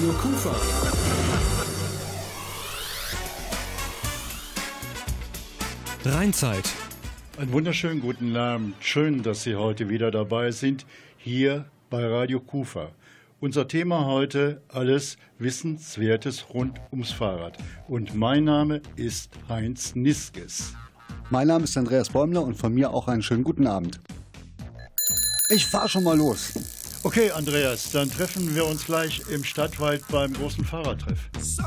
Radio Kufa. Rheinzeit. Einen wunderschönen guten Abend. Schön, dass Sie heute wieder dabei sind, hier bei Radio Kufa. Unser Thema heute alles Wissenswertes rund ums Fahrrad. Und mein Name ist Heinz Niskes. Mein Name ist Andreas Bäumler und von mir auch einen schönen guten Abend. Ich fahre schon mal los. Okay, Andreas, dann treffen wir uns gleich im Stadtwald beim großen Fahrradtreff. So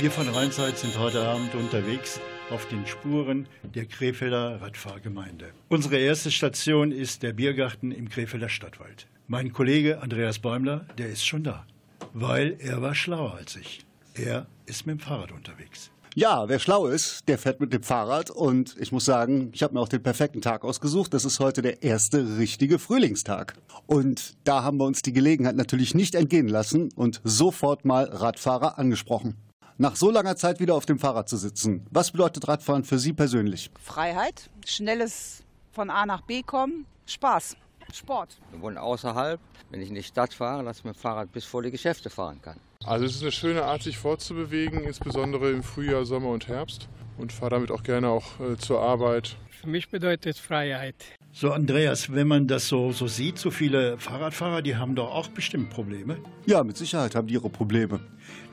Wir von Rheinzeit sind heute Abend unterwegs auf den Spuren der Krefelder Radfahrgemeinde. Unsere erste Station ist der Biergarten im Krefelder Stadtwald. Mein Kollege Andreas Bäumler, der ist schon da, weil er war schlauer als ich. Er ist mit dem Fahrrad unterwegs. Ja, wer schlau ist, der fährt mit dem Fahrrad und ich muss sagen, ich habe mir auch den perfekten Tag ausgesucht. Das ist heute der erste richtige Frühlingstag. Und da haben wir uns die Gelegenheit natürlich nicht entgehen lassen und sofort mal Radfahrer angesprochen. Nach so langer Zeit wieder auf dem Fahrrad zu sitzen, was bedeutet Radfahren für Sie persönlich? Freiheit, schnelles von A nach B kommen, Spaß. Sport. Wir wohnen außerhalb. Wenn ich in die Stadt fahre, lasse ich mit dem Fahrrad bis vor die Geschäfte fahren kann. Also es ist eine schöne Art, sich fortzubewegen, insbesondere im Frühjahr, Sommer und Herbst. Und fahre damit auch gerne auch äh, zur Arbeit. Für mich bedeutet Freiheit. So, Andreas, wenn man das so, so sieht, so viele Fahrradfahrer, die haben doch auch bestimmt Probleme. Ja, mit Sicherheit haben die ihre Probleme.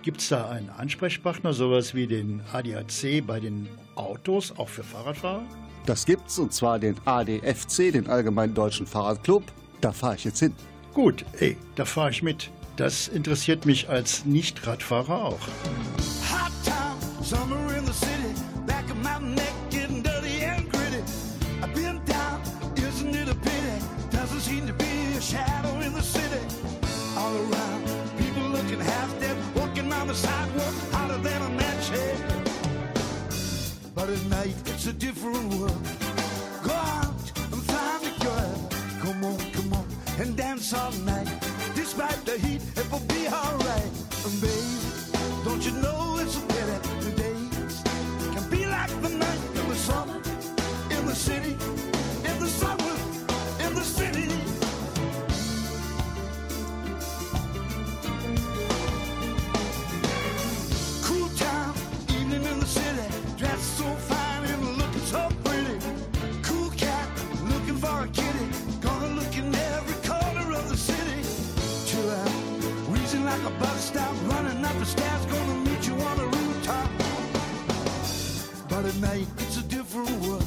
Gibt es da einen Ansprechpartner, sowas wie den ADAC bei den Autos, auch für Fahrradfahrer? Das gibt's und zwar den ADFC, den Allgemeinen Deutschen Fahrradclub. Da fahre ich jetzt hin. Gut, ey, da fahre ich mit. Das interessiert mich als Nicht-Radfahrer auch. Hot summer in the city. Back of my neck getting dirty and gritty. I've been down, isn't it a pity? Doesn't seem in the city. All around, people looking half dead, walking on the sidewalk, hotter than a match head. But at night, it's a different world. Go out and find a girl. Come on, come on, and dance all night. Baby, don't you know it's a pity the days can be like the night in the summer, in the city, in the in the city. Cool evening in the city, dressed so fine and looking so pretty. Cool cat, looking for a kitty, gonna look in every corner of the city. Chill out, like a bus stop, the stairs, gonna meet you on a rooftop. But at night, it's a different world.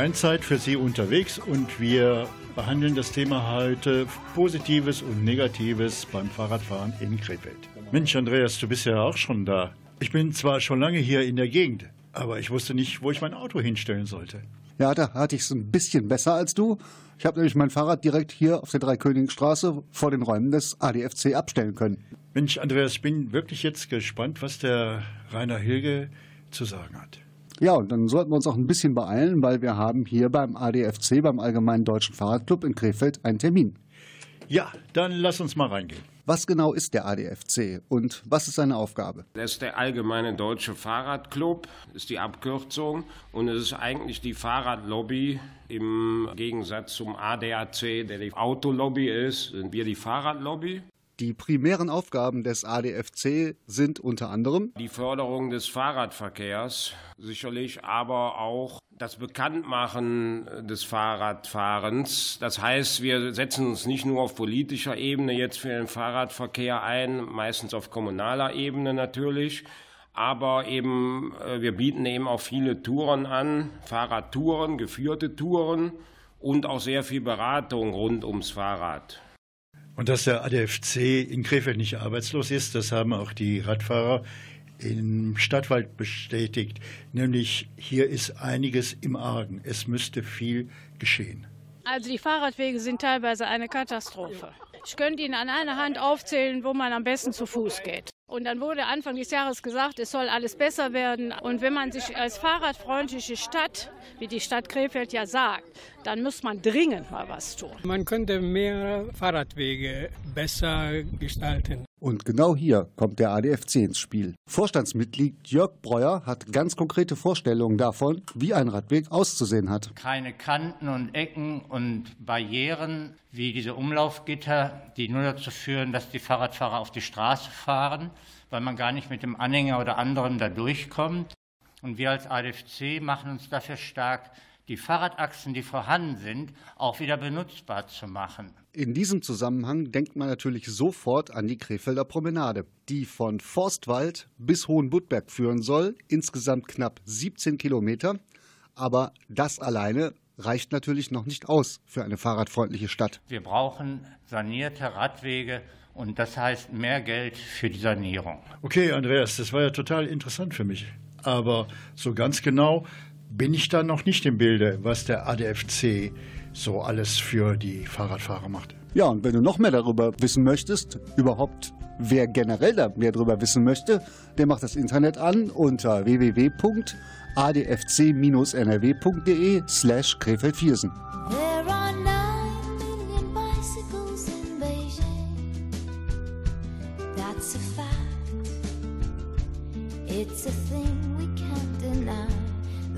Rheinzeit für Sie unterwegs und wir behandeln das Thema heute Positives und Negatives beim Fahrradfahren in Krefeld. Mensch, Andreas, du bist ja auch schon da. Ich bin zwar schon lange hier in der Gegend, aber ich wusste nicht, wo ich mein Auto hinstellen sollte. Ja, da hatte ich es ein bisschen besser als du. Ich habe nämlich mein Fahrrad direkt hier auf der Dreikönigenstraße vor den Räumen des ADFC abstellen können. Mensch, Andreas, ich bin wirklich jetzt gespannt, was der Rainer Hilge zu sagen hat. Ja, und dann sollten wir uns auch ein bisschen beeilen, weil wir haben hier beim ADFC, beim Allgemeinen Deutschen Fahrradclub in Krefeld, einen Termin. Ja, dann lass uns mal reingehen. Was genau ist der ADFC und was ist seine Aufgabe? Das ist der Allgemeine Deutsche Fahrradclub, ist die Abkürzung. Und es ist eigentlich die Fahrradlobby im Gegensatz zum ADAC, der die Autolobby ist, sind wir die Fahrradlobby. Die primären Aufgaben des ADFC sind unter anderem Die Förderung des Fahrradverkehrs sicherlich, aber auch das Bekanntmachen des Fahrradfahrens. Das heißt, wir setzen uns nicht nur auf politischer Ebene jetzt für den Fahrradverkehr ein, meistens auf kommunaler Ebene natürlich, Aber eben, äh, wir bieten eben auch viele Touren an, Fahrradtouren, geführte Touren und auch sehr viel Beratung rund ums Fahrrad. Und dass der ADFC in Krefeld nicht arbeitslos ist, das haben auch die Radfahrer im Stadtwald bestätigt. Nämlich hier ist einiges im Argen. Es müsste viel geschehen. Also die Fahrradwege sind teilweise eine Katastrophe. Ich könnte Ihnen an einer Hand aufzählen, wo man am besten zu Fuß geht. Und dann wurde Anfang des Jahres gesagt, es soll alles besser werden. Und wenn man sich als fahrradfreundliche Stadt, wie die Stadt Krefeld ja sagt, dann muss man dringend mal was tun. Man könnte mehr Fahrradwege besser gestalten. Und genau hier kommt der ADFC ins Spiel. Vorstandsmitglied Jörg Breuer hat ganz konkrete Vorstellungen davon, wie ein Radweg auszusehen hat. Keine Kanten und Ecken und Barrieren wie diese Umlaufgitter, die nur dazu führen, dass die Fahrradfahrer auf die Straße fahren, weil man gar nicht mit dem Anhänger oder anderem da durchkommt. Und wir als ADFC machen uns dafür stark, die Fahrradachsen, die vorhanden sind, auch wieder benutzbar zu machen. In diesem Zusammenhang denkt man natürlich sofort an die Krefelder Promenade, die von Forstwald bis Hohenbuttberg führen soll, insgesamt knapp 17 Kilometer. Aber das alleine reicht natürlich noch nicht aus für eine fahrradfreundliche Stadt. Wir brauchen sanierte Radwege und das heißt mehr Geld für die Sanierung. Okay, Andreas, das war ja total interessant für mich. Aber so ganz genau bin ich da noch nicht im Bilde, was der ADFC so alles für die Fahrradfahrer macht. Ja, und wenn du noch mehr darüber wissen möchtest, überhaupt wer generell da mehr darüber wissen möchte, der macht das Internet an unter www.adfc-nrw.de slash Krefeld-Viersen. There are nine million bicycles in Beijing. That's a fact. It's a thing we can't deny.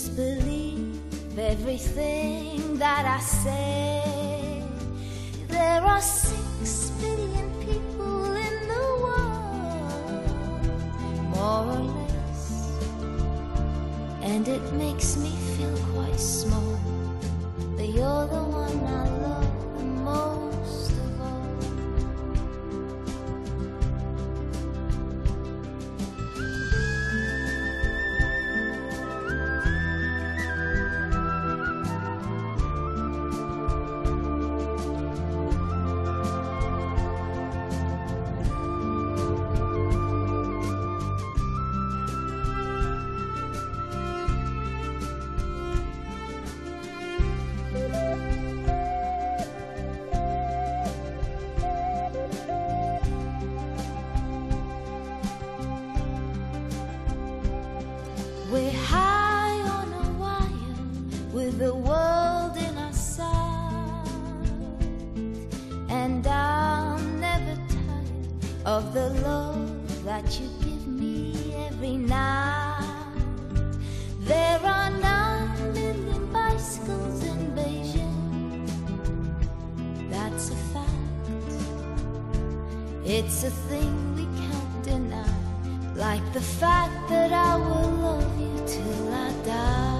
just believe everything that I say. That you give me every night. There are nine million bicycles in Beijing. That's a fact. It's a thing we can't deny. Like the fact that I will love you till I die.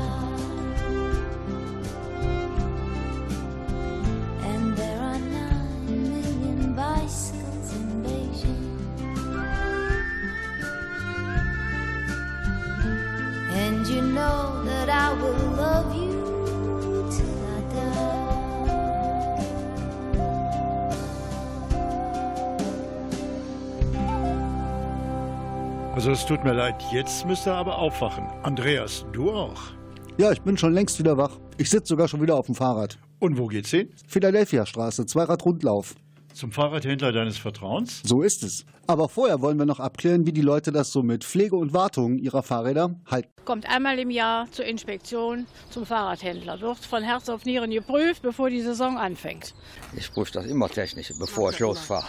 Also es tut mir leid, jetzt müsst ihr aber aufwachen. Andreas, du auch. Ja, ich bin schon längst wieder wach. Ich sitze sogar schon wieder auf dem Fahrrad. Und wo geht's hin? Philadelphia Straße, Zweiradrundlauf. zum Fahrradhändler deines Vertrauens? So ist es. Aber vorher wollen wir noch abklären, wie die Leute das so mit Pflege und Wartung ihrer Fahrräder halten. Kommt einmal im Jahr zur Inspektion zum Fahrradhändler. Wird von Herz auf Nieren geprüft, bevor die Saison anfängt. Ich prüfe das immer technisch, bevor ich losfahre.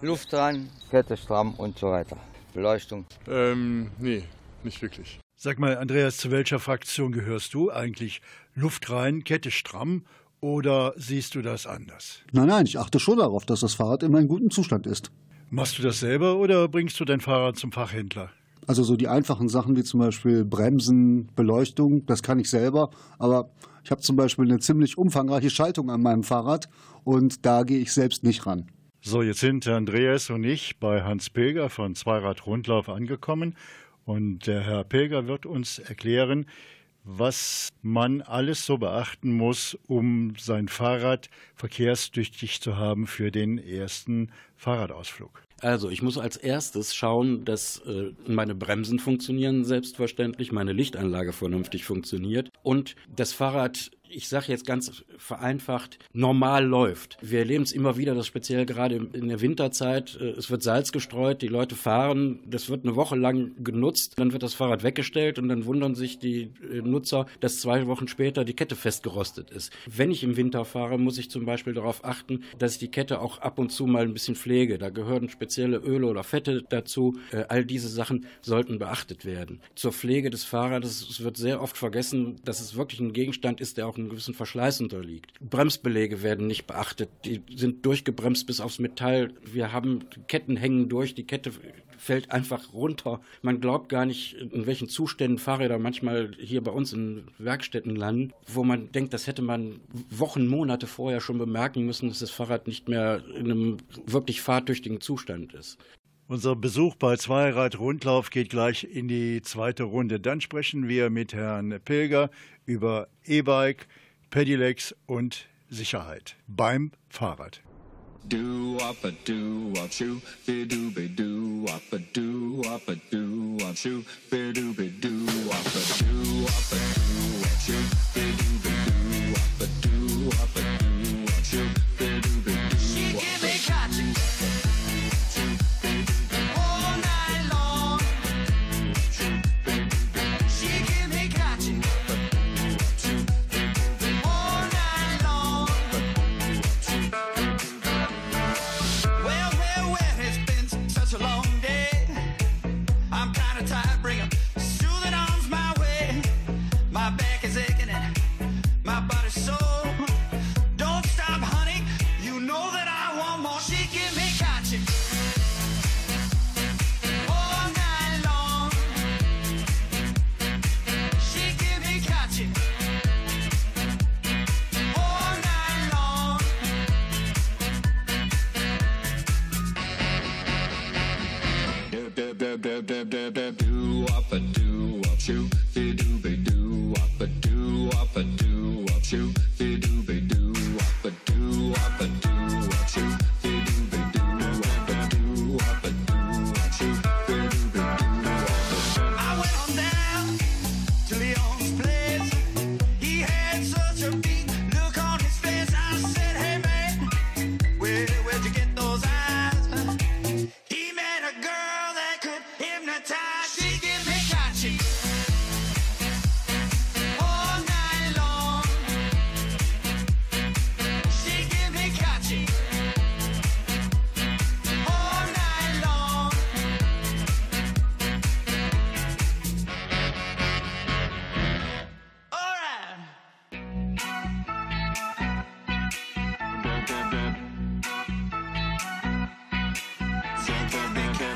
Luft dran, Kette stramm und so weiter. Beleuchtung. Ähm, nee, nicht wirklich. Sag mal, Andreas, zu welcher Fraktion gehörst du eigentlich? Luft rein, Kette stramm oder siehst du das anders? Nein, nein, ich achte schon darauf, dass das Fahrrad immer in gutem Zustand ist. Machst du das selber oder bringst du dein Fahrrad zum Fachhändler? Also so die einfachen Sachen wie zum Beispiel Bremsen, Beleuchtung, das kann ich selber. Aber ich habe zum Beispiel eine ziemlich umfangreiche Schaltung an meinem Fahrrad und da gehe ich selbst nicht ran. So, jetzt sind Andreas und ich bei Hans Pilger von Zweirad Rundlauf angekommen und der Herr Pilger wird uns erklären, was man alles so beachten muss, um sein Fahrrad verkehrstüchtig zu haben für den ersten Fahrradausflug. Also ich muss als erstes schauen, dass äh, meine Bremsen funktionieren, selbstverständlich, meine Lichtanlage vernünftig funktioniert und das Fahrrad ich sage jetzt ganz vereinfacht, normal läuft. Wir erleben es immer wieder, dass speziell gerade in der Winterzeit, äh, es wird Salz gestreut, die Leute fahren, das wird eine Woche lang genutzt, dann wird das Fahrrad weggestellt und dann wundern sich die äh, Nutzer, dass zwei Wochen später die Kette festgerostet ist. Wenn ich im Winter fahre, muss ich zum Beispiel darauf achten, dass ich die Kette auch ab und zu mal ein bisschen pflege. Da gehören spezielle Öle oder Fette dazu. Äh, all diese Sachen sollten beachtet werden. Zur Pflege des Fahrrades, es wird sehr oft vergessen, dass es wirklich ein Gegenstand ist, der auch einen gewissen Verschleiß unterliegt. Bremsbelege werden nicht beachtet. Die sind durchgebremst bis aufs Metall. Wir haben Ketten hängen durch. Die Kette fällt einfach runter. Man glaubt gar nicht, in welchen Zuständen Fahrräder manchmal hier bei uns in Werkstätten landen, wo man denkt, das hätte man Wochen, Monate vorher schon bemerken müssen, dass das Fahrrad nicht mehr in einem wirklich fahrtüchtigen Zustand ist. Unser Besuch bei Zweirad Rundlauf geht gleich in die zweite Runde. Dann sprechen wir mit Herrn Pilger über E-Bike, Pedelecs und Sicherheit beim Fahrrad. Do up a do up shoe, be do be do up a do up a do up shoe, be do be do up a do up a do up shoe, be do be do up a do up a do up shoe,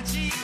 G.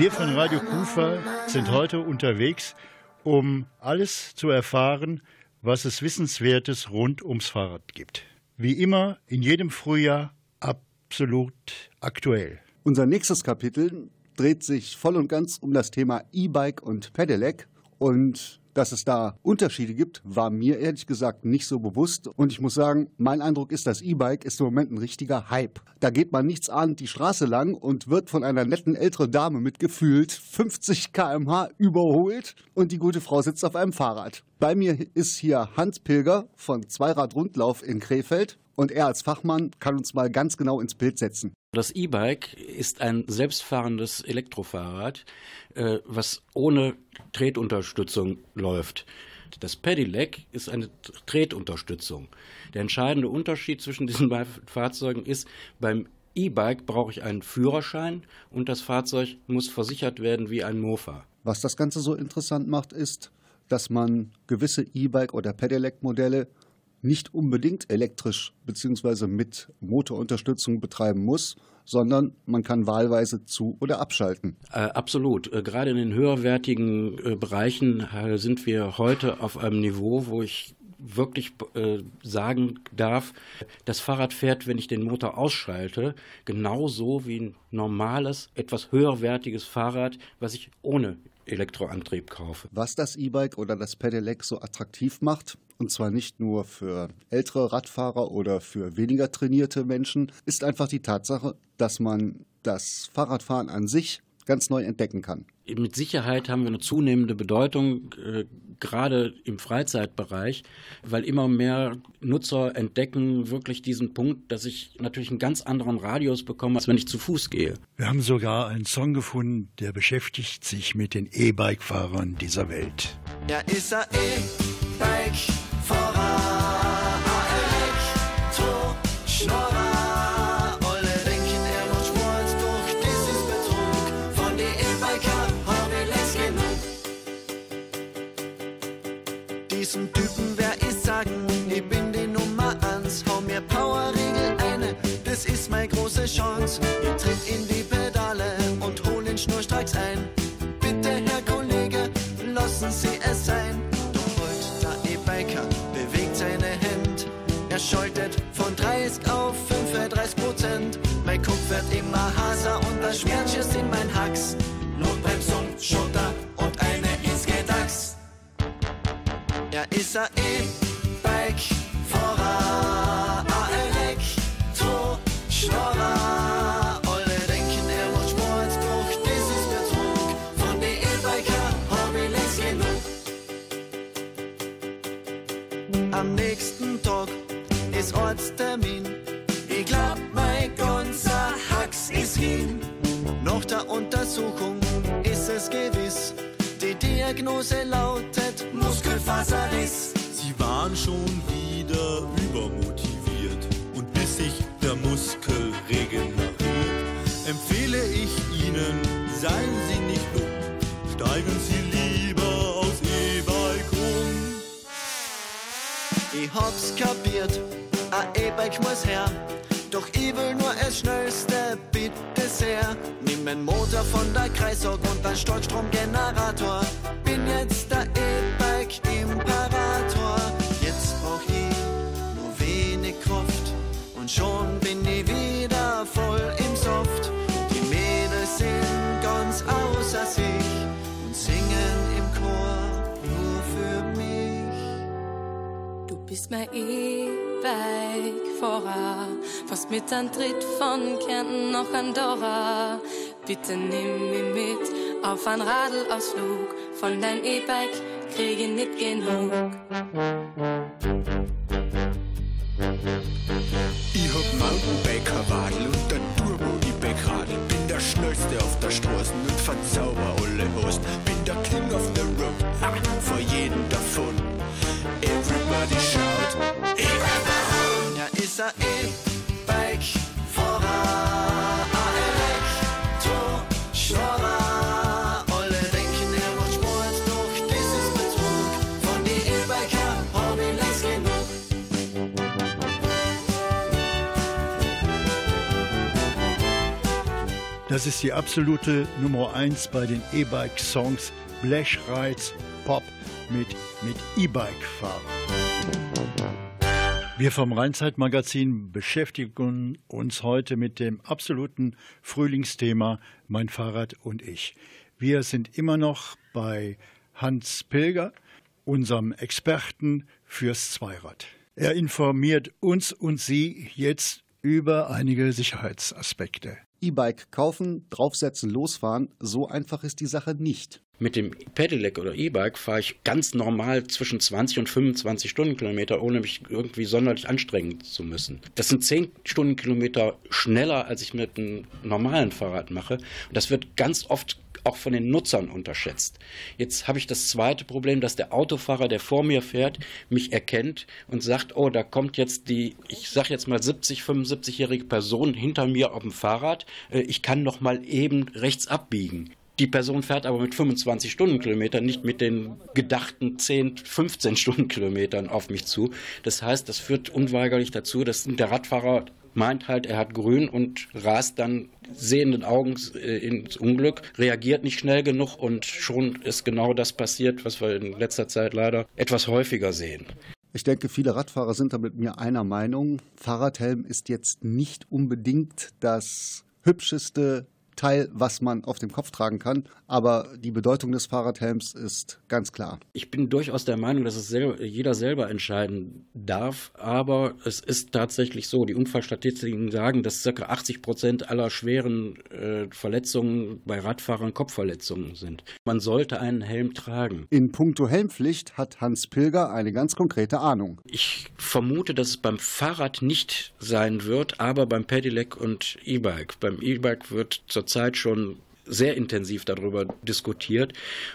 Wir von Radio Kufa sind heute unterwegs, um alles zu erfahren, was es Wissenswertes rund ums Fahrrad gibt. Wie immer, in jedem Frühjahr absolut aktuell. Unser nächstes Kapitel dreht sich voll und ganz um das Thema E-Bike und Pedelec. Und dass es da Unterschiede gibt, war mir ehrlich gesagt nicht so bewusst. Und ich muss sagen, mein Eindruck ist, das E-Bike ist im Moment ein richtiger Hype. Da geht man nichts ahnend die Straße lang und wird von einer netten älteren Dame mit gefühlt 50 km/h überholt und die gute Frau sitzt auf einem Fahrrad. Bei mir ist hier Hans Pilger von Zweirad Rundlauf in Krefeld und er als Fachmann kann uns mal ganz genau ins Bild setzen. Das E-Bike ist ein selbstfahrendes Elektrofahrrad, äh, was ohne Tretunterstützung läuft. Das Pedelec ist eine Tretunterstützung. Der entscheidende Unterschied zwischen diesen beiden Fahrzeugen ist, beim E-Bike brauche ich einen Führerschein und das Fahrzeug muss versichert werden wie ein Mofa. Was das Ganze so interessant macht, ist, dass man gewisse E-Bike- oder Pedelec-Modelle nicht unbedingt elektrisch bzw. mit Motorunterstützung betreiben muss, sondern man kann wahlweise zu- oder abschalten. Äh, absolut. Äh, gerade in den höherwertigen äh, Bereichen äh, sind wir heute auf einem Niveau, wo ich wirklich äh, sagen darf, das Fahrrad fährt, wenn ich den Motor ausschalte, genauso wie ein normales, etwas höherwertiges Fahrrad, was ich ohne Elektroantrieb kaufe. Was das E-Bike oder das Pedelec so attraktiv macht, und zwar nicht nur für ältere Radfahrer oder für weniger trainierte Menschen, ist einfach die Tatsache, dass man das Fahrradfahren an sich ganz neu entdecken kann. Mit Sicherheit haben wir eine zunehmende Bedeutung, äh, gerade im Freizeitbereich, weil immer mehr Nutzer entdecken wirklich diesen Punkt, dass ich natürlich einen ganz anderen Radius bekomme, als wenn ich zu Fuß gehe. Wir haben sogar einen Song gefunden, der beschäftigt sich mit den E-Bike-Fahrern dieser Welt. Ja, ist er E-Bike-Fahrer, Elektro, Diesen Typen wer ich sagen, ich bin die Nummer eins. Hau mir Powerregel eine, das ist meine große Chance. Ich tritt in die Pedale und hol den Schnurstracks ein. Bitte, Herr Kollege, lassen Sie es sein. Doch heute der E-Biker bewegt seine Hand. Er schaltet von 30 auf 35 Prozent. Mein Kopf wird immer heißer und das Schmerz ist in mein Hacks. Notbremsung, Schulter Er ist ein E-Bike-Fahrer, ein Elektro-Schnorrer. Alle denken, er macht Sport, doch das ist Betrug. Von den E-Biker hab ich genug. Am nächsten Tag ist Ortstermin. Ich glaub, mein ganzer Hacks ist hin. Nach der Untersuchung ist es gewiss. Die Diagnose lautet Muskelfaserriss. Sie waren schon wieder übermotiviert und bis sich der Muskel regeneriert, empfehle ich Ihnen, seien Sie nicht dumm, steigen Sie lieber aufs E-Bike um. Ich hab's kapiert, ein E-Bike muss her. Doch ich will nur das Schnellste, bitte sehr. Nimm den Motor von der Kreissaug und einen Starkstromgenerator. Bin jetzt der E-Bike-Imperator. Jetzt brauch ich nur wenig Kraft und schon bin ich wieder voll im Soft. Die Mädels sind ganz außer sich und singen im Chor nur für mich. Du bist mein E-Bike-Fahrer, fast mit einem Tritt von Kärnten nach Andorra. Bitte nimm mich mit auf einen Radelausflug, von dein E-Bike krieg ich nicht genug. Ich hab Mountainbiker Wadel und ein Turbo E-Bike Radl. Bin der Schnellste auf der Straße und verzauber alle Hosen. Bin der King of the Road, ah, Das ist die absolute Nummer 1 bei den E-Bike-Songs Blechreiz Pop mit, mit E-Bike-Fahren. Wir vom Rheinzeit-Magazin beschäftigen uns heute mit dem absoluten Frühlingsthema Mein Fahrrad und ich. Wir sind immer noch bei Hans Pilger, unserem Experten fürs Zweirad. Er informiert uns und Sie jetzt über einige Sicherheitsaspekte. E-Bike kaufen, draufsetzen, losfahren, so einfach ist die Sache nicht. Mit dem Pedelec oder E-Bike fahre ich ganz normal zwischen 20 und 25 Stundenkilometer, ohne mich irgendwie sonderlich anstrengen zu müssen. Das sind 10 Stundenkilometer schneller, als ich mit einem normalen Fahrrad mache. Und das wird ganz oft auch von den Nutzern unterschätzt. Jetzt habe ich das zweite Problem, dass der Autofahrer, der vor mir fährt, mich erkennt und sagt, oh, da kommt jetzt die, ich sage jetzt mal 70, 75-jährige Person hinter mir auf dem Fahrrad, Äh, ich kann noch mal eben rechts abbiegen. Die Person fährt aber mit 25 Stundenkilometern, nicht mit den gedachten 10, 15 Stundenkilometern auf mich zu. Das heißt, das führt unweigerlich dazu, dass der Radfahrer meint halt, er hat grün und rast dann sehenden Augens äh, ins Unglück, reagiert nicht schnell genug und schon ist genau das passiert, was wir in letzter Zeit leider etwas häufiger sehen. Ich denke, viele Radfahrer sind da mit mir einer Meinung. Fahrradhelm ist jetzt nicht unbedingt das hübscheste Teil, was man auf dem Kopf tragen kann. Aber die Bedeutung des Fahrradhelms ist ganz klar. Ich bin durchaus der Meinung, dass es selber, jeder selber entscheiden darf. Aber es ist tatsächlich so, die Unfallstatistiken sagen, dass ca. 80 Prozent aller schweren äh, Verletzungen bei Radfahrern Kopfverletzungen sind. Man sollte einen Helm tragen. In puncto Helmpflicht hat Hans Pilger eine ganz konkrete Ahnung. Ich vermute, dass es beim Fahrrad nicht sein wird, aber beim Pedelec und E-Bike. Beim E-Bike wird zurzeit schon sehr intensiv darüber diskutiert.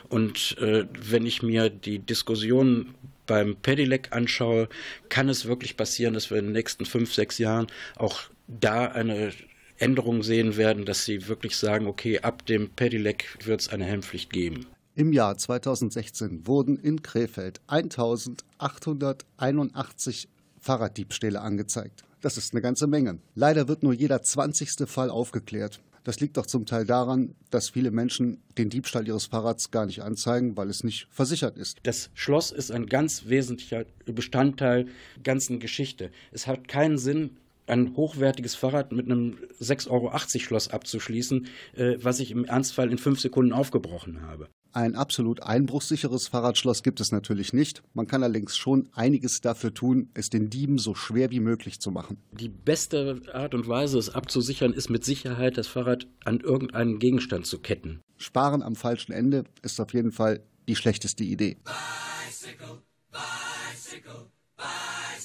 Und äh, wenn ich mir die Diskussion beim Pedelec anschaue, kann es wirklich passieren, dass wir in den nächsten fünf, sechs Jahren auch da eine Änderung sehen werden, dass sie wirklich sagen, okay, ab dem Pedelec wird es eine Helmpflicht geben. Im Jahr 2016 wurden in Krefeld 1881 Fahrraddiebstähle angezeigt. Das ist eine ganze Menge. Leider wird nur jeder 20. Fall aufgeklärt. Das liegt auch zum Teil daran, dass viele Menschen den Diebstahl ihres Fahrrads gar nicht anzeigen, weil es nicht versichert ist. Das Schloss ist ein ganz wesentlicher Bestandteil der ganzen Geschichte. Es hat keinen Sinn, ein hochwertiges Fahrrad mit einem 6,80 Euro Schloss abzuschließen, äh, was ich im Ernstfall in fünf Sekunden aufgebrochen habe. Ein absolut einbruchsicheres Fahrradschloss gibt es natürlich nicht. Man kann allerdings schon einiges dafür tun, es den Dieben so schwer wie möglich zu machen. Die beste Art und Weise, es abzusichern, ist mit Sicherheit, das Fahrrad an irgendeinen Gegenstand zu ketten. Sparen am falschen Ende ist auf jeden Fall die schlechteste Idee. Bicycle, bicycle,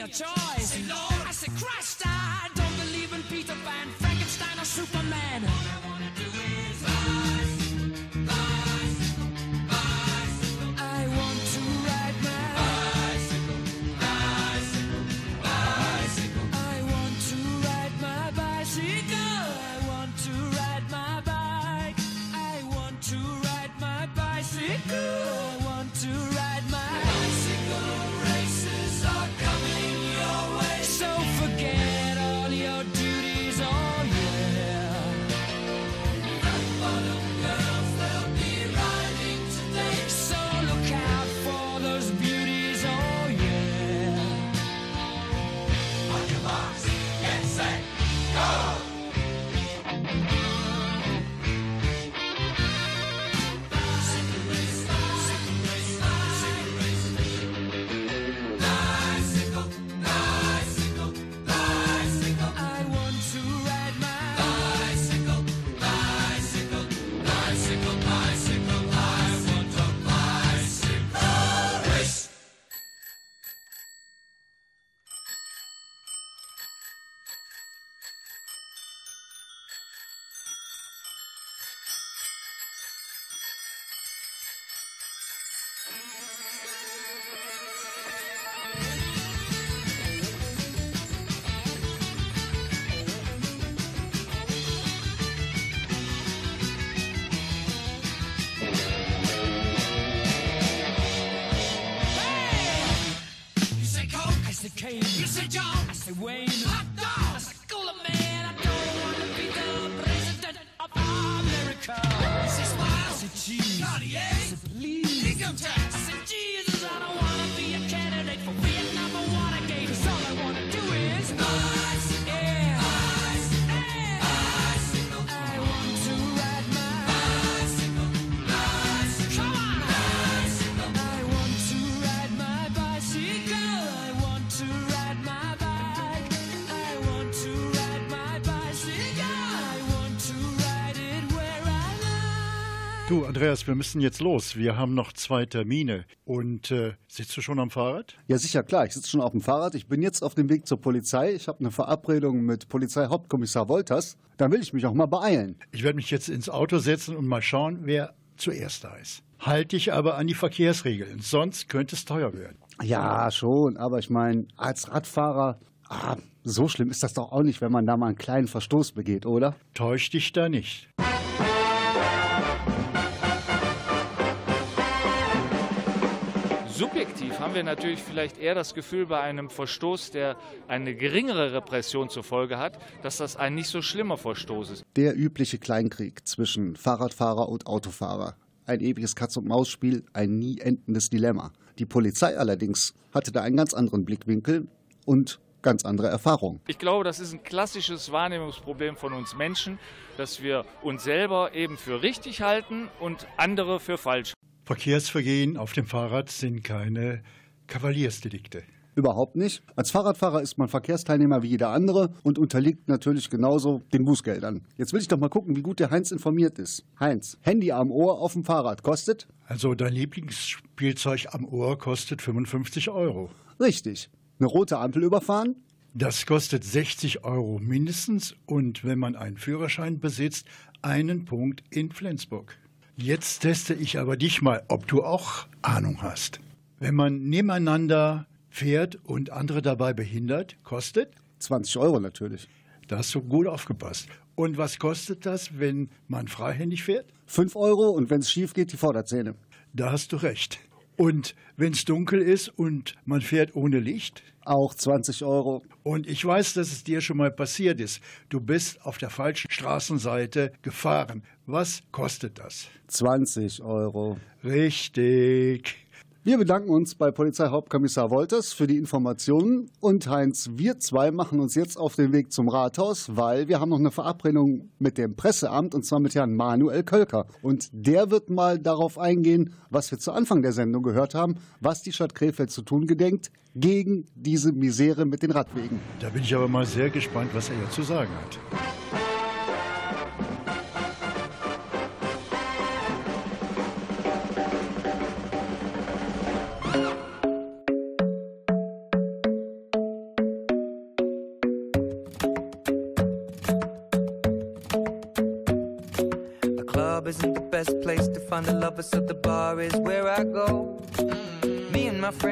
A choice. Say Lord, I say Christ. I Andreas, wir müssen jetzt los. Wir haben noch zwei Termine. Und äh, sitzt du schon am Fahrrad? Ja, sicher, klar. Ich sitze schon auf dem Fahrrad. Ich bin jetzt auf dem Weg zur Polizei. Ich habe eine Verabredung mit Polizeihauptkommissar Wolters. Da will ich mich auch mal beeilen. Ich werde mich jetzt ins Auto setzen und mal schauen, wer zuerst da ist. Halte dich aber an die Verkehrsregeln, sonst könnte es teuer werden. Ja, schon, aber ich meine, als Radfahrer, ah, so schlimm ist das doch auch nicht, wenn man da mal einen kleinen Verstoß begeht, oder? Täusch dich da nicht. Subjektiv haben wir natürlich vielleicht eher das Gefühl bei einem Verstoß, der eine geringere Repression zur Folge hat, dass das ein nicht so schlimmer Verstoß ist. Der übliche Kleinkrieg zwischen Fahrradfahrer und Autofahrer. Ein ewiges Katz-und-Maus-Spiel, ein nie endendes Dilemma. Die Polizei allerdings hatte da einen ganz anderen Blickwinkel und ganz andere Erfahrungen. Ich glaube, das ist ein klassisches Wahrnehmungsproblem von uns Menschen, dass wir uns selber eben für richtig halten und andere für falsch. Verkehrsvergehen auf dem Fahrrad sind keine Kavaliersdelikte. Überhaupt nicht. Als Fahrradfahrer ist man Verkehrsteilnehmer wie jeder andere und unterliegt natürlich genauso den Bußgeldern. Jetzt will ich doch mal gucken, wie gut der Heinz informiert ist. Heinz, Handy am Ohr auf dem Fahrrad kostet? Also dein Lieblingsspielzeug am Ohr kostet 55 Euro. Richtig. Eine rote Ampel überfahren? Das kostet 60 Euro mindestens und wenn man einen Führerschein besitzt, einen Punkt in Flensburg. Jetzt teste ich aber dich mal, ob du auch Ahnung hast. Wenn man nebeneinander fährt und andere dabei behindert, kostet? 20 Euro natürlich. Da hast du gut aufgepasst. Und was kostet das, wenn man freihändig fährt? 5 Euro und wenn es schief geht, die Vorderzähne. Da hast du recht. Und wenn es dunkel ist und man fährt ohne Licht? Auch 20 Euro. Und ich weiß, dass es dir schon mal passiert ist. Du bist auf der falschen Straßenseite gefahren. Was kostet das? 20 Euro. Richtig. Wir bedanken uns bei Polizeihauptkommissar Wolters für die Informationen und Heinz, wir zwei machen uns jetzt auf den Weg zum Rathaus, weil wir haben noch eine Verabredung mit dem Presseamt und zwar mit Herrn Manuel Kölker. Und der wird mal darauf eingehen, was wir zu Anfang der Sendung gehört haben, was die Stadt Krefeld zu tun gedenkt gegen diese Misere mit den Radwegen. Da bin ich aber mal sehr gespannt, was er hier zu sagen hat.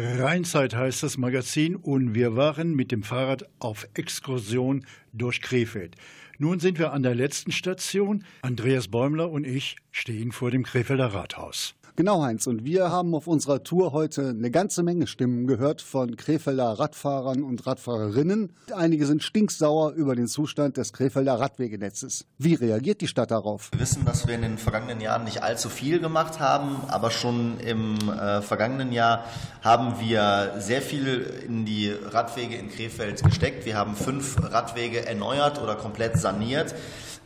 Rheinzeit heißt das Magazin und wir waren mit dem Fahrrad auf Exkursion durch Krefeld. Nun sind wir an der letzten Station. Andreas Bäumler und ich stehen vor dem Krefelder Rathaus. Genau, Heinz. Und wir haben auf unserer Tour heute eine ganze Menge Stimmen gehört von Krefelder Radfahrern und Radfahrerinnen. Einige sind stinksauer über den Zustand des Krefelder Radwegenetzes. Wie reagiert die Stadt darauf? Wir wissen, dass wir in den vergangenen Jahren nicht allzu viel gemacht haben, aber schon im äh, vergangenen Jahr haben wir sehr viel in die Radwege in Krefeld gesteckt. Wir haben fünf Radwege erneuert oder komplett saniert.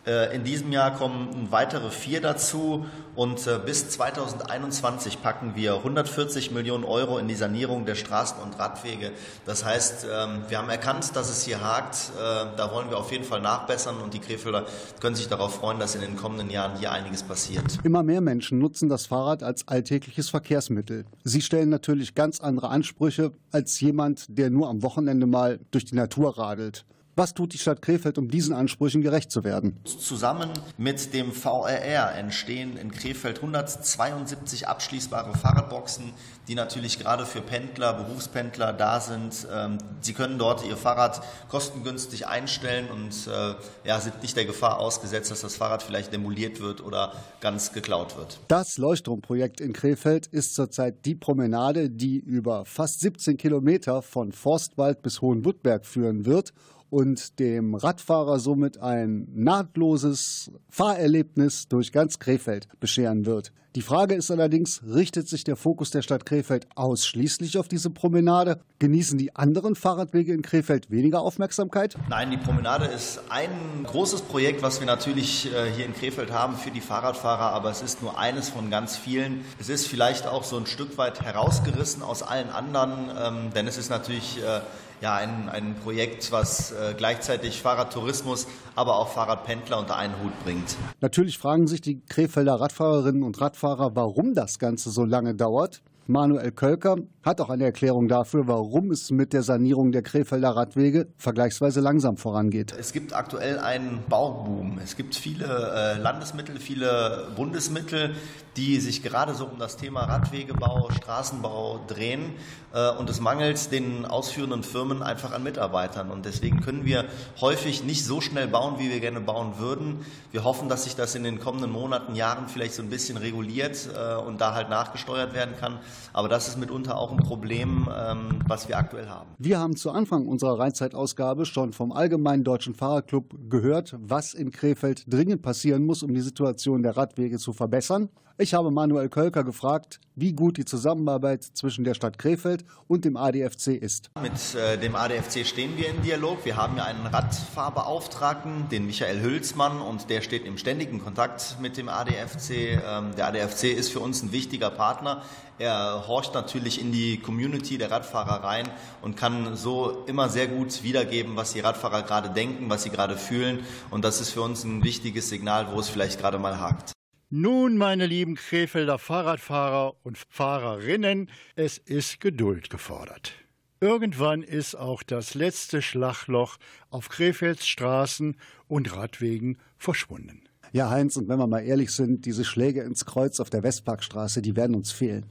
Äh, In diesem Jahr kommen weitere vier dazu und äh, bis 2021 packen wir 140 Millionen Euro in die Sanierung der Straßen und Radwege. Das heißt, ähm, wir haben erkannt, dass es hier hakt. Äh, Da wollen wir auf jeden Fall nachbessern und die Krefelder können sich darauf freuen, dass in den kommenden Jahren hier einiges passiert. Immer mehr Menschen nutzen das Fahrrad als alltägliches Verkehrsmittel. Sie stellen natürlich ganz andere Ansprüche als jemand, der nur am Wochenende mal durch die Natur radelt. Was tut die Stadt Krefeld, um diesen Ansprüchen gerecht zu werden? Zusammen mit dem VRR entstehen in Krefeld 172 abschließbare Fahrradboxen, die natürlich gerade für Pendler, Berufspendler da sind. Ähm, Sie können dort Ihr Fahrrad kostengünstig einstellen und äh, ja, sind nicht der Gefahr ausgesetzt, dass das Fahrrad vielleicht demoliert wird oder ganz geklaut wird. Das Leuchtturmprojekt in Krefeld ist zurzeit die Promenade, die über fast 17 Kilometer von Forstwald bis Hohenwuttberg führen wird und dem Radfahrer somit ein nahtloses Fahrerlebnis durch ganz Krefeld bescheren wird. Die Frage ist allerdings, richtet sich der Fokus der Stadt Krefeld ausschließlich auf diese Promenade? Genießen die anderen Fahrradwege in Krefeld weniger Aufmerksamkeit? Nein, die Promenade ist ein großes Projekt, was wir natürlich äh, hier in Krefeld haben für die Fahrradfahrer, aber es ist nur eines von ganz vielen. Es ist vielleicht auch so ein Stück weit herausgerissen aus allen anderen, ähm, denn es ist natürlich äh, ja, ein, ein Projekt, was äh, gleichzeitig Fahrradtourismus, aber auch Fahrradpendler unter einen Hut bringt. Natürlich fragen sich die Krefelder Radfahrerinnen und Radfahrer, warum das Ganze so lange dauert. Manuel Kölker hat auch eine Erklärung dafür, warum es mit der Sanierung der Krefelder Radwege vergleichsweise langsam vorangeht. Es gibt aktuell einen Bauboom. Es gibt viele äh, Landesmittel, viele Bundesmittel, die sich gerade so um das Thema Radwegebau, Straßenbau drehen. Äh, und es mangelt den ausführenden Firmen einfach an Mitarbeitern. Und deswegen können wir häufig nicht so schnell bauen, wie wir gerne bauen würden. Wir hoffen, dass sich das in den kommenden Monaten, Jahren vielleicht so ein bisschen reguliert äh, und da halt nachgesteuert werden kann. Aber das ist mitunter auch ein Problem, ähm, was wir aktuell haben. Wir haben zu Anfang unserer Rheinzeitausgabe schon vom Allgemeinen Deutschen Fahrradclub gehört, was in Krefeld dringend passieren muss, um die Situation der Radwege zu verbessern. Ich habe Manuel Kölker gefragt, wie gut die Zusammenarbeit zwischen der Stadt Krefeld und dem ADFC ist. Mit äh, dem ADFC stehen wir in Dialog. Wir haben ja einen Radfahrbeauftragten, den Michael Hülsmann, und der steht im ständigen Kontakt mit dem ADFC. Ähm, der ADFC ist für uns ein wichtiger Partner. Er horcht natürlich in die Community der Radfahrer rein und kann so immer sehr gut wiedergeben, was die Radfahrer gerade denken, was sie gerade fühlen. Und das ist für uns ein wichtiges Signal, wo es vielleicht gerade mal hakt. Nun, meine lieben Krefelder Fahrradfahrer und Fahrerinnen, es ist Geduld gefordert. Irgendwann ist auch das letzte Schlagloch auf Krefelds Straßen und Radwegen verschwunden. Ja, Heinz, und wenn wir mal ehrlich sind, diese Schläge ins Kreuz auf der Westparkstraße, die werden uns fehlen.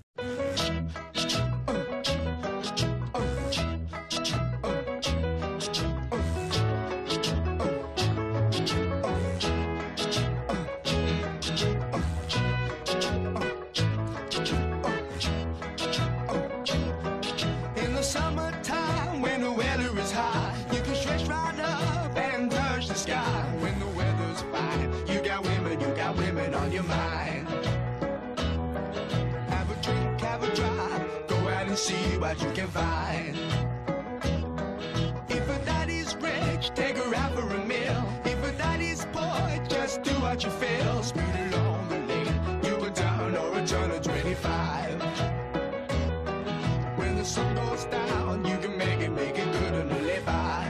What you can find. If a daddy's rich, take her out for a meal. If a daddy's poor, just do what you feel. Speed along the lane, you go down or a turn of 25. When the sun goes down, you can make it, make it good and live by.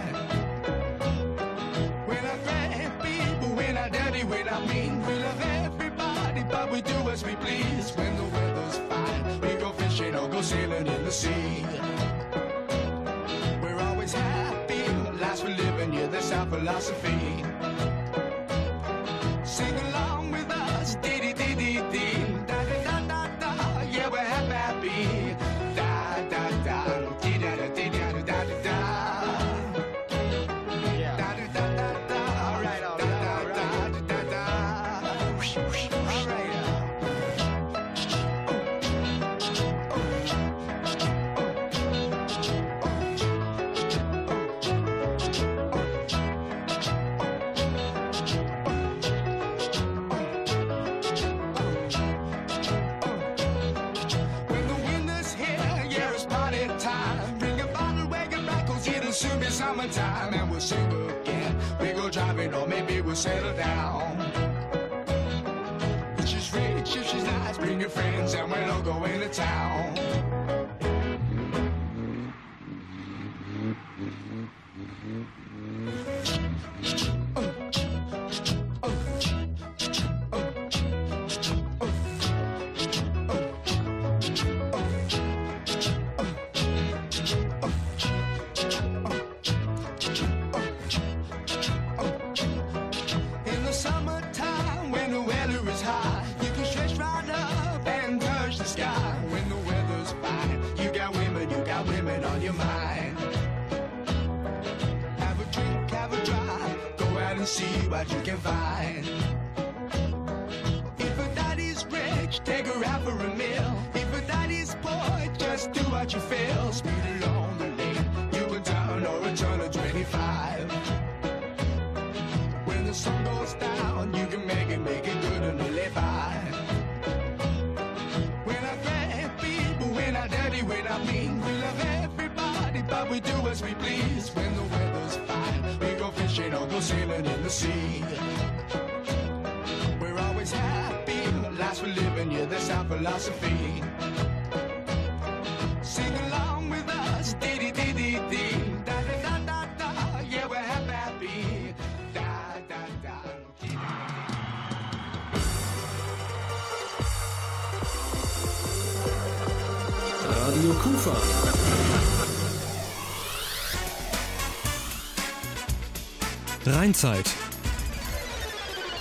When I grab people, when I dirty, when I mean, we love everybody, but we do as we please. When the philosophy. Summertime. And we'll sing again. We go driving, or maybe we'll settle down. She's rich, if she's nice, bring your friends, and we'll all go into town. Your mind. Have a drink, have a drive, go out and see what you can find. If a daddy's rich, take her out for a meal. If a daddy's poor, just do what you feel. Speed along the lane, you can turn or a turn of 25. When the sun goes down, you can make it, make it good and live by. When I grab people, when I dirty, when I mean, but we do as we please. When the weather's fine, we go fishing or go sailing in the sea. We're always happy, lives we live in, yeah, that's our philosophy. Sing along with us, dee dee dee dee dee, da da da da da, yeah, we're happy, happy. Da da da. Radio Kufa. Rheinzeit.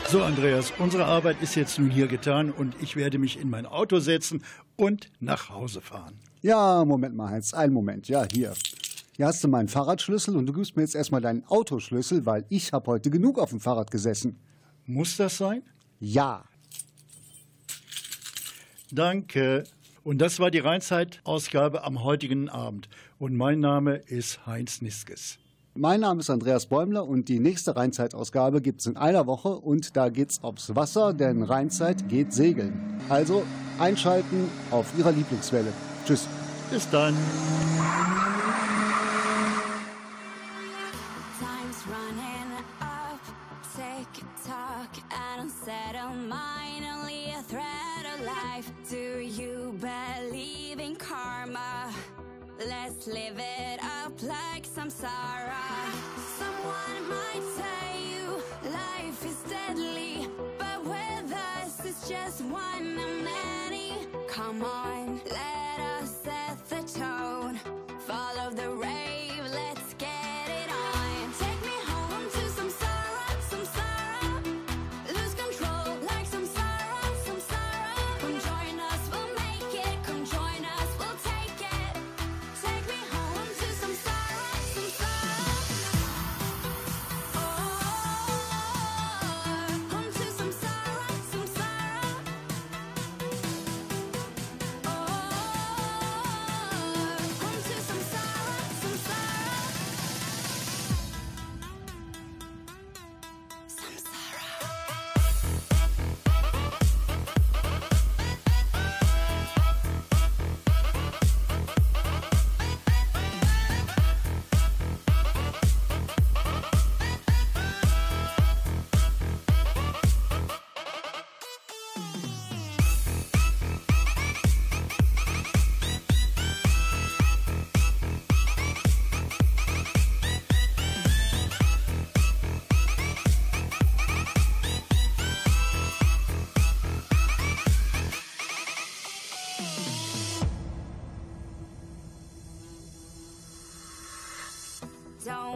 So, Andreas, unsere Arbeit ist jetzt nun hier getan und ich werde mich in mein Auto setzen und nach Hause fahren. Ja, Moment mal, Heinz, einen Moment. Ja, hier. Hier hast du meinen Fahrradschlüssel und du gibst mir jetzt erstmal deinen Autoschlüssel, weil ich habe heute genug auf dem Fahrrad gesessen. Muss das sein? Ja. Danke. Und das war die Rheinzeit-Ausgabe am heutigen Abend. Und mein Name ist Heinz Niskes. Mein Name ist Andreas Bäumler und die nächste Rheinzeit-Ausgabe gibt es in einer Woche und da geht's aufs Wasser, denn Rheinzeit geht segeln. Also einschalten auf Ihrer Lieblingswelle. Tschüss. Bis dann.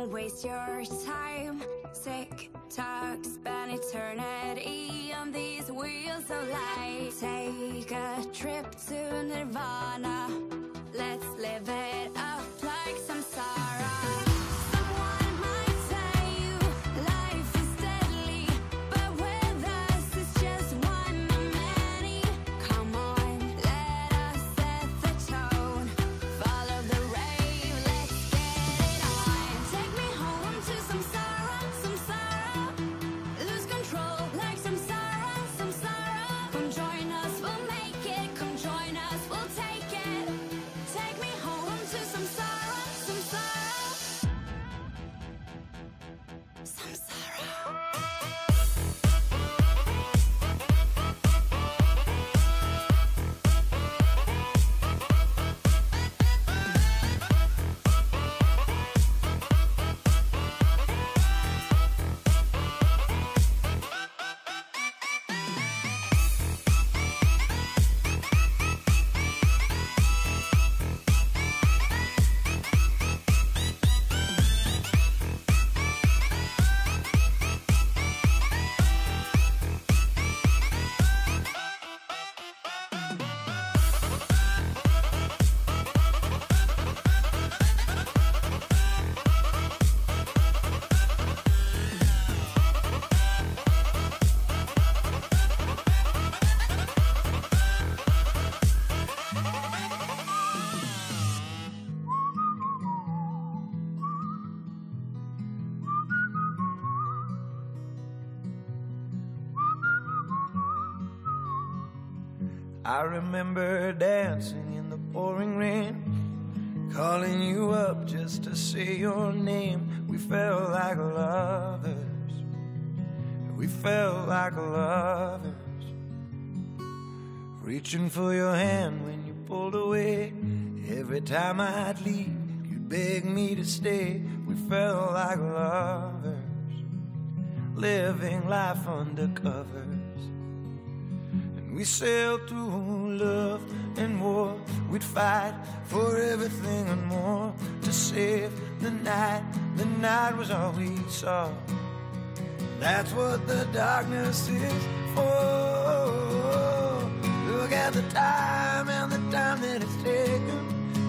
Waste your time. Tick tock, spend eternity on these wheels of light. Take a trip to Nirvana. Let's live it I remember dancing in the pouring rain, calling you up just to say your name. We felt like lovers. We felt like lovers. Reaching for your hand when you pulled away. Every time I'd leave, you'd beg me to stay. We felt like lovers. Living life under covers. We sailed through love and war. We'd fight for everything and more to save the night. The night was all we saw. That's what the darkness is for. Look at the time and the time that it's taken.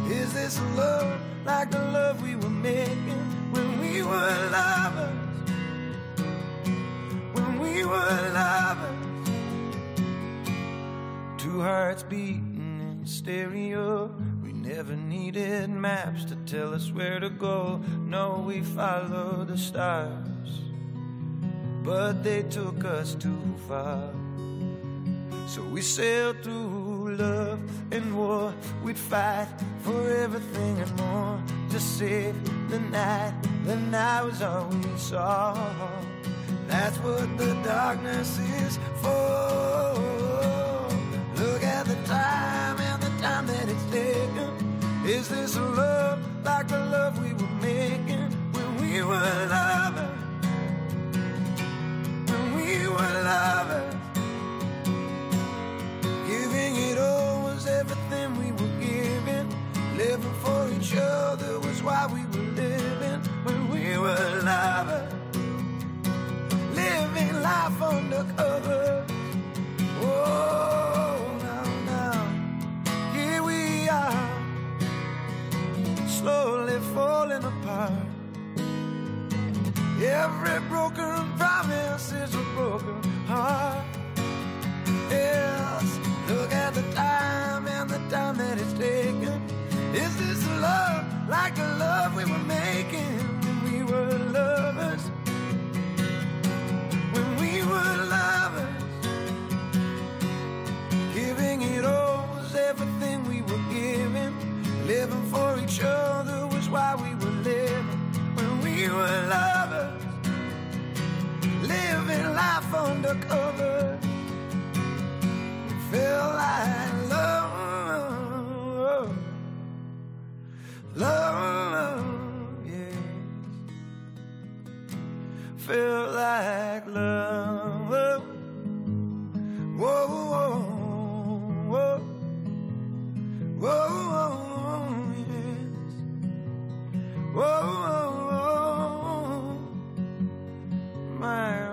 Is this love like the love we were making when we were lovers? When we were lovers. Two hearts beating in stereo. We never needed maps to tell us where to go. No, we followed the stars, but they took us too far. So we sailed through love and war. We'd fight for everything and more to save the night. The night was all we saw. That's what the darkness is for. Look at the time and the time that it's taken. Is this love like the love we were making when we were lovers? When we were lovers. Giving it all was everything we were giving. Living for each other was why we were living when we were lovers. Living life undercover. Falling apart. Every broken promise is a broken heart. Yes, look at the time and the time that it's taken. Is this love like the love we were making when we were lovers? When we were lovers, giving it all was everything we were giving. Living for each other was why we were living when we were lovers, living life undercover. It felt like love, love, yes. Felt like love. Whoa, whoa, whoa, whoa. whoa oh, oh, oh, my